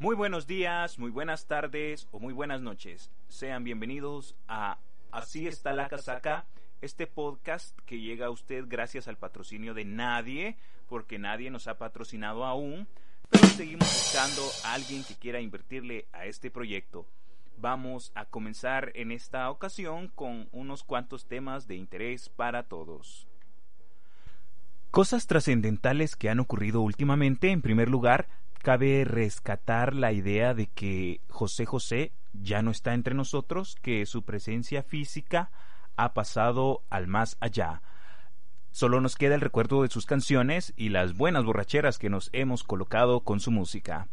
Muy buenos días, muy buenas tardes o muy buenas noches. Sean bienvenidos a Así está la casaca, este podcast que llega a usted gracias al patrocinio de nadie, porque nadie nos ha patrocinado aún, pero seguimos buscando a alguien que quiera invertirle a este proyecto. Vamos a comenzar en esta ocasión con unos cuantos temas de interés para todos. Cosas trascendentales que han ocurrido últimamente, en primer lugar, cabe rescatar la idea de que José José ya no está entre nosotros, que su presencia física ha pasado al más allá. Solo nos queda el recuerdo de sus canciones y las buenas borracheras que nos hemos colocado con su música.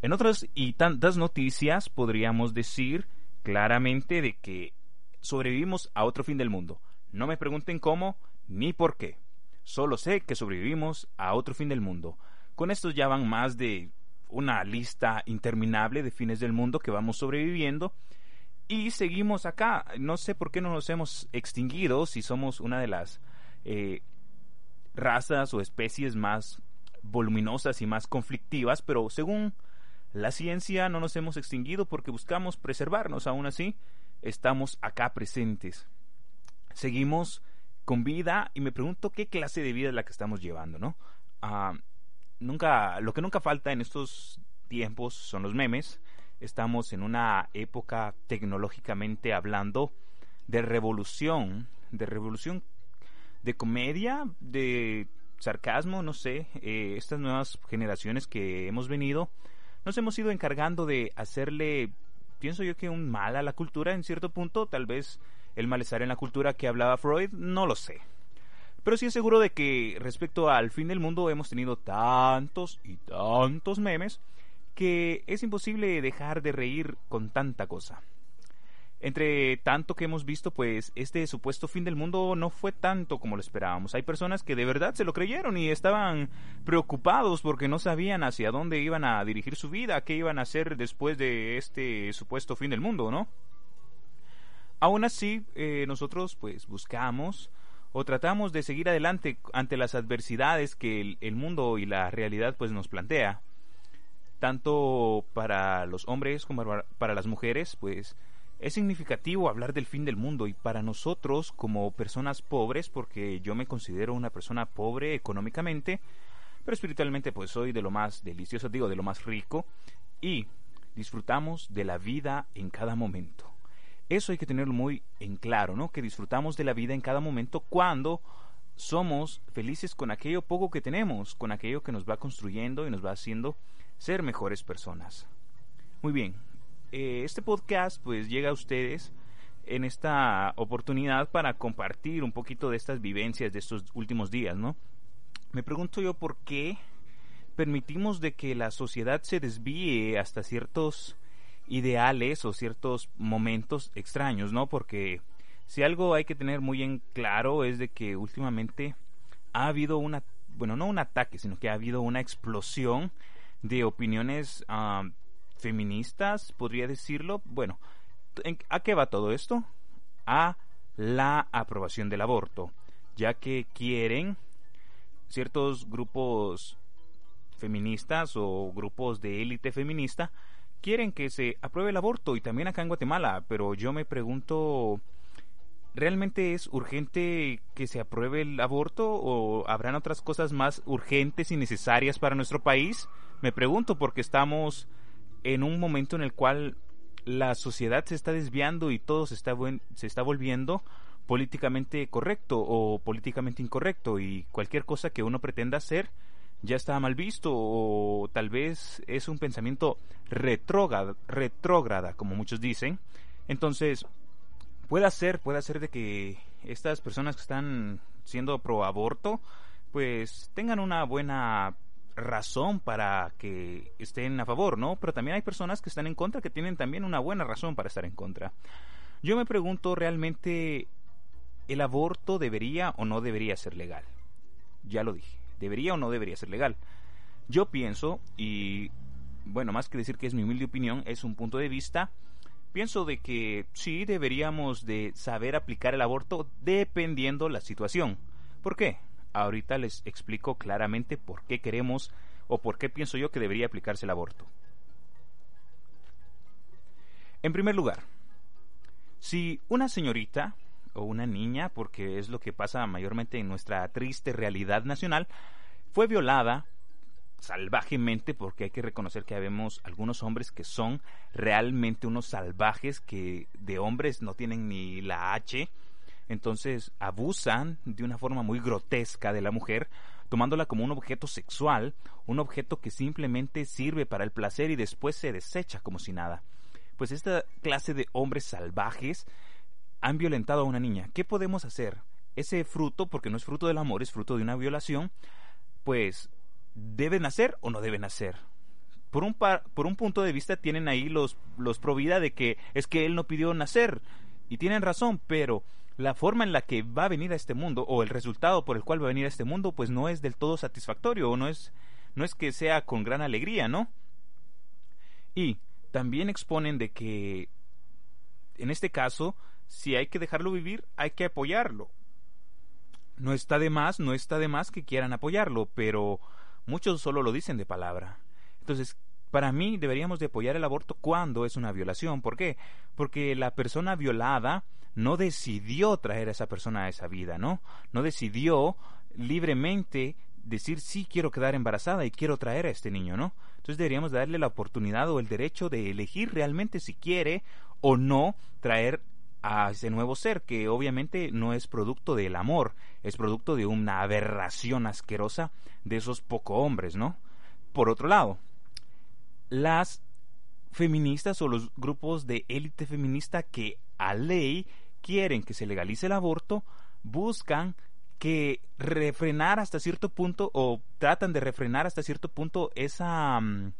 En otras y tantas noticias podríamos decir claramente de que sobrevivimos a otro fin del mundo. No me pregunten cómo ni por qué. Solo sé que sobrevivimos a otro fin del mundo. Con estos ya van más de una lista interminable de fines del mundo que vamos sobreviviendo y seguimos acá. No sé por qué no nos hemos extinguido si somos una de las eh, razas o especies más voluminosas y más conflictivas, pero según la ciencia no nos hemos extinguido porque buscamos preservarnos. Aún así, estamos acá presentes. Seguimos con vida y me pregunto qué clase de vida es la que estamos llevando, ¿no? Ah, nunca, lo que nunca falta en estos tiempos son los memes. Estamos en una época tecnológicamente hablando de revolución, de revolución de comedia, de sarcasmo, no sé, eh, estas nuevas generaciones que hemos venido, nos hemos ido encargando de hacerle, pienso yo que un mal a la cultura en cierto punto, tal vez el malestar en la cultura que hablaba Freud, no lo sé. Pero sí es seguro de que respecto al fin del mundo hemos tenido tantos y tantos memes que es imposible dejar de reír con tanta cosa. Entre tanto que hemos visto, pues este supuesto fin del mundo no fue tanto como lo esperábamos. Hay personas que de verdad se lo creyeron y estaban preocupados porque no sabían hacia dónde iban a dirigir su vida, qué iban a hacer después de este supuesto fin del mundo, ¿no? Aún así, eh, nosotros pues buscamos o tratamos de seguir adelante ante las adversidades que el, mundo y la realidad pues nos plantea. Tanto para los hombres como para las mujeres pues es significativo hablar del fin del mundo. Y para nosotros como personas pobres porque yo me considero una persona pobre económicamente pero espiritualmente pues soy de lo más delicioso digo de lo más rico y disfrutamos de la vida en cada momento eso hay que tenerlo muy en claro, ¿no? Que disfrutamos de la vida en cada momento cuando somos felices con aquello poco que tenemos, con aquello que nos va construyendo y nos va haciendo ser mejores personas. Muy bien, eh, este podcast pues llega a ustedes en esta oportunidad para compartir un poquito de estas vivencias de estos últimos días, ¿no? Me pregunto yo por qué permitimos de que la sociedad se desvíe hasta ciertos ideales o ciertos momentos extraños, ¿no? Porque si algo hay que tener muy en claro es de que últimamente ha habido una, bueno, no un ataque, sino que ha habido una explosión de opiniones feministas, podría decirlo. Bueno, ¿a qué va todo esto? A la aprobación del aborto, ya que quieren ciertos grupos feministas o grupos de élite feminista quieren que se apruebe el aborto y también acá en Guatemala, pero yo me pregunto, ¿realmente es urgente que se apruebe el aborto o habrán otras cosas más urgentes y necesarias para nuestro país? Me pregunto porque estamos en un momento en el cual la sociedad se está desviando y todo se está, se está volviendo políticamente correcto o políticamente incorrecto y cualquier cosa que uno pretenda hacer ya está mal visto o tal vez es un pensamiento retrógrada, retrógrada como muchos dicen. Entonces, puede ser, puede ser de que estas personas que están siendo pro aborto, pues tengan una buena razón para que estén a favor, ¿no? Pero también hay personas que están en contra que tienen también una buena razón para estar en contra. Yo me pregunto realmente, ¿el aborto debería o no debería ser legal? Ya lo dije, ¿debería o no debería ser legal? Yo pienso, y bueno, más que decir que es mi humilde opinión, es un punto de vista, pienso de que sí deberíamos de saber aplicar el aborto dependiendo la situación. ¿Por qué? Ahorita les explico claramente por qué queremos o por qué pienso yo que debería aplicarse el aborto. En primer lugar, si una señorita o una niña, porque es lo que pasa mayormente en nuestra triste realidad nacional, fue violada salvajemente, porque hay que reconocer que habemos algunos hombres que son realmente unos salvajes que de hombres no tienen ni la H, entonces abusan de una forma muy grotesca de la mujer, tomándola como un objeto sexual, un objeto que simplemente sirve para el placer y después se desecha como si nada. Pues esta clase de hombres salvajes han violentado a una niña. ¿Qué podemos hacer? Ese fruto, porque no es fruto del amor, es fruto de una violación, pues debe nacer o no debe nacer. Por un, por un punto de vista tienen ahí los, los pro vida de que es que él no pidió nacer. Y tienen razón, pero la forma en la que va a venir a este mundo o el resultado por el cual va a venir a este mundo pues no es del todo satisfactorio o no es no es que sea con gran alegría, ¿no? Y también exponen de que en este caso si hay que dejarlo vivir, hay que apoyarlo. No está de más, no está de más que quieran apoyarlo, pero muchos solo lo dicen de palabra. Entonces, para mí deberíamos de apoyar el aborto cuando es una violación. ¿Por qué? Porque la persona violada no decidió traer a esa persona a esa vida, ¿no? No decidió libremente decir sí quiero quedar embarazada y quiero traer a este niño, ¿no? Entonces deberíamos darle la oportunidad o el derecho de elegir realmente si quiere o no traer a ese nuevo ser que obviamente no es producto del amor, es producto de una aberración asquerosa de esos poco hombres, ¿no? Por otro lado, las feministas o los grupos de élite feminista que a ley quieren que se legalice el aborto buscan que refrenar hasta cierto punto o tratan de refrenar hasta cierto punto esa mm,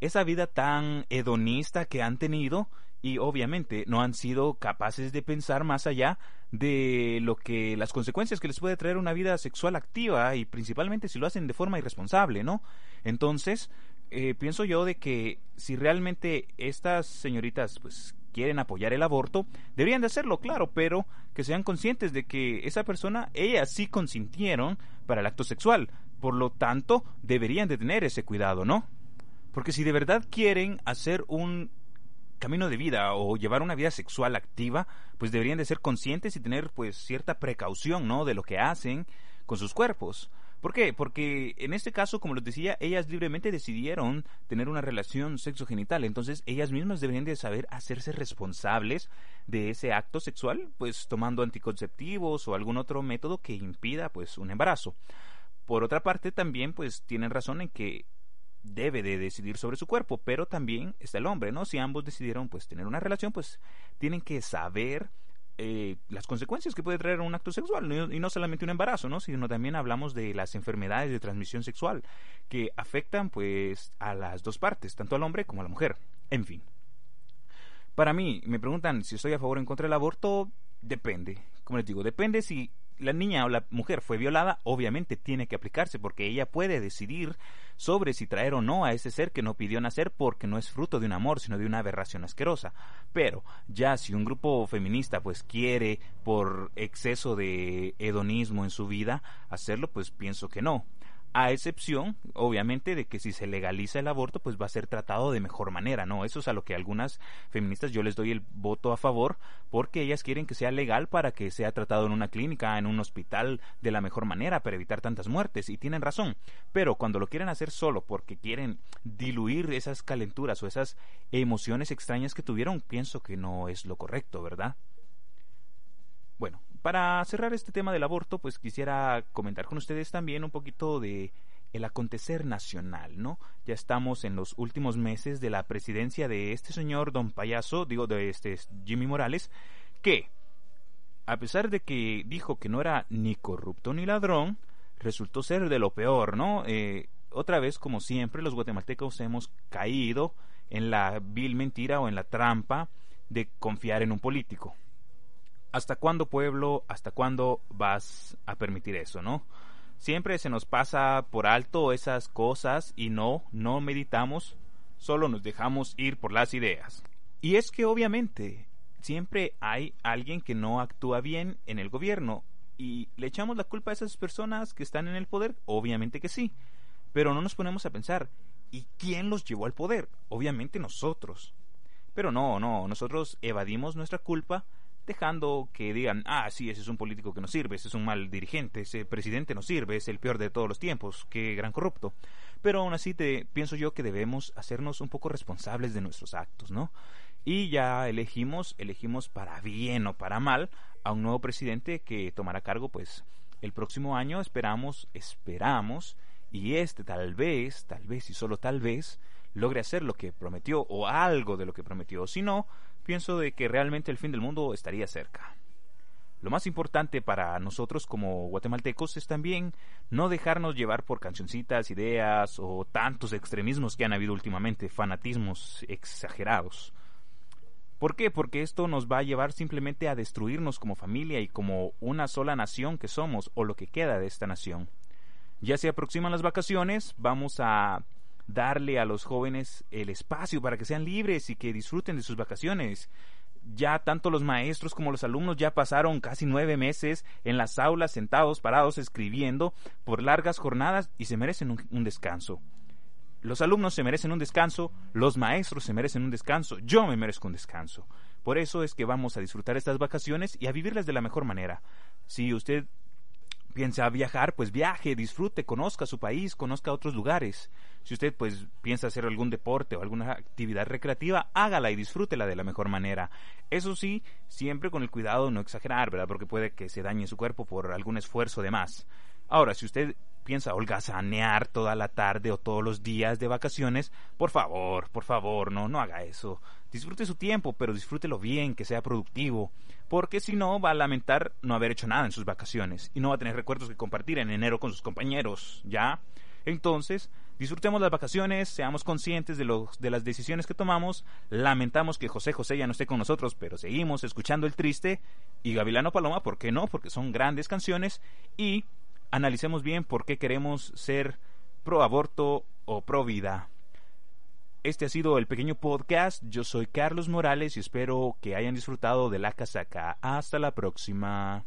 esa vida tan hedonista que han tenido y obviamente no han sido capaces de pensar más allá de lo que las consecuencias que les puede traer una vida sexual activa y principalmente si lo hacen de forma irresponsable, ¿no? Entonces, eh, pienso yo de que si realmente estas señoritas pues quieren apoyar el aborto, deberían de hacerlo, claro, pero que sean conscientes de que esa persona, ellas sí consintieron para el acto sexual, por lo tanto, deberían de tener ese cuidado, ¿no? Porque si de verdad quieren hacer un camino de vida o llevar una vida sexual activa, pues deberían de ser conscientes y tener pues cierta precaución, ¿no? De lo que hacen con sus cuerpos. ¿Por qué? Porque en este caso, como les decía, ellas libremente decidieron tener una relación sexogenital, entonces ellas mismas deberían de saber hacerse responsables de ese acto sexual, pues tomando anticonceptivos o algún otro método que impida pues un embarazo. Por otra parte, también pues tienen razón en que debe de decidir sobre su cuerpo, pero también está el hombre, ¿no? Si ambos decidieron pues tener una relación, pues tienen que saber eh, las consecuencias que puede traer un acto sexual y no solamente un embarazo, ¿no? sino también hablamos de las enfermedades de transmisión sexual que afectan pues a las dos partes, tanto al hombre como a la mujer. En fin. Para mí, me preguntan si estoy a favor o en contra del aborto, depende. Como les digo, depende si la niña o la mujer fue violada, obviamente tiene que aplicarse porque ella puede decidir sobre si traer o no a ese ser que no pidió nacer porque no es fruto de un amor, sino de una aberración asquerosa. Pero ya si un grupo feminista pues quiere por exceso de hedonismo en su vida hacerlo, pues pienso que no a excepción, obviamente, de que si se legaliza el aborto, pues va a ser tratado de mejor manera, ¿no? Eso es a lo que algunas feministas yo les doy el voto a favor, porque ellas quieren que sea legal para que sea tratado en una clínica, en un hospital, de la mejor manera, para evitar tantas muertes, y tienen razón. Pero cuando lo quieren hacer solo porque quieren diluir esas calenturas o esas emociones extrañas que tuvieron, pienso que no es lo correcto, ¿verdad? Bueno, para cerrar este tema del aborto, pues quisiera comentar con ustedes también un poquito de el acontecer nacional, ¿no? Ya estamos en los últimos meses de la presidencia de este señor don payaso, digo de este Jimmy Morales, que a pesar de que dijo que no era ni corrupto ni ladrón, resultó ser de lo peor, ¿no? Eh, otra vez, como siempre, los guatemaltecos hemos caído en la vil mentira o en la trampa de confiar en un político. ¿Hasta cuándo, pueblo? ¿Hasta cuándo vas a permitir eso, no? Siempre se nos pasa por alto esas cosas y no, no meditamos, solo nos dejamos ir por las ideas. Y es que obviamente siempre hay alguien que no actúa bien en el gobierno y le echamos la culpa a esas personas que están en el poder, obviamente que sí, pero no nos ponemos a pensar, ¿y quién los llevó al poder? Obviamente nosotros. Pero no, no, nosotros evadimos nuestra culpa dejando que digan, ah, sí, ese es un político que no sirve, ese es un mal dirigente, ese presidente no sirve, es el peor de todos los tiempos, qué gran corrupto. Pero aún así te, pienso yo que debemos hacernos un poco responsables de nuestros actos, ¿no? Y ya elegimos, elegimos para bien o para mal a un nuevo presidente que tomará cargo, pues, el próximo año, esperamos, esperamos, y este tal vez, tal vez y solo tal vez, logre hacer lo que prometió o algo de lo que prometió. Si no, pienso de que realmente el fin del mundo estaría cerca. Lo más importante para nosotros como guatemaltecos es también no dejarnos llevar por cancioncitas, ideas o tantos extremismos que han habido últimamente, fanatismos exagerados. ¿Por qué? Porque esto nos va a llevar simplemente a destruirnos como familia y como una sola nación que somos o lo que queda de esta nación. Ya se aproximan las vacaciones, vamos a darle a los jóvenes el espacio para que sean libres y que disfruten de sus vacaciones. Ya tanto los maestros como los alumnos ya pasaron casi nueve meses en las aulas sentados, parados, escribiendo por largas jornadas y se merecen un, descanso. Los alumnos se merecen un descanso, los maestros se merecen un descanso, yo me merezco un descanso. Por eso es que vamos a disfrutar estas vacaciones y a vivirlas de la mejor manera. Si usted piensa viajar, pues viaje, disfrute, conozca su país, conozca otros lugares. Si usted pues piensa hacer algún deporte o alguna actividad recreativa, hágala y disfrútela de la mejor manera. Eso sí, siempre con el cuidado de no exagerar, ¿verdad? Porque puede que se dañe su cuerpo por algún esfuerzo de más. Ahora, si usted piensa holgazanear toda la tarde o todos los días de vacaciones, por favor, por favor, no, no haga eso. Disfrute su tiempo, pero disfrútelo bien, que sea productivo, porque si no va a lamentar no haber hecho nada en sus vacaciones y no va a tener recuerdos que compartir en enero con sus compañeros, ¿ya? Entonces, disfrutemos las vacaciones, seamos conscientes de, los, de las decisiones que tomamos, lamentamos que José José ya no esté con nosotros, pero seguimos escuchando el triste, y Gavilano Paloma, ¿por qué no? Porque son grandes canciones, y analicemos bien por qué queremos ser pro aborto o pro vida. Este ha sido el pequeño podcast. Yo soy Carlos Morales y espero que hayan disfrutado de la casaca. Hasta la próxima.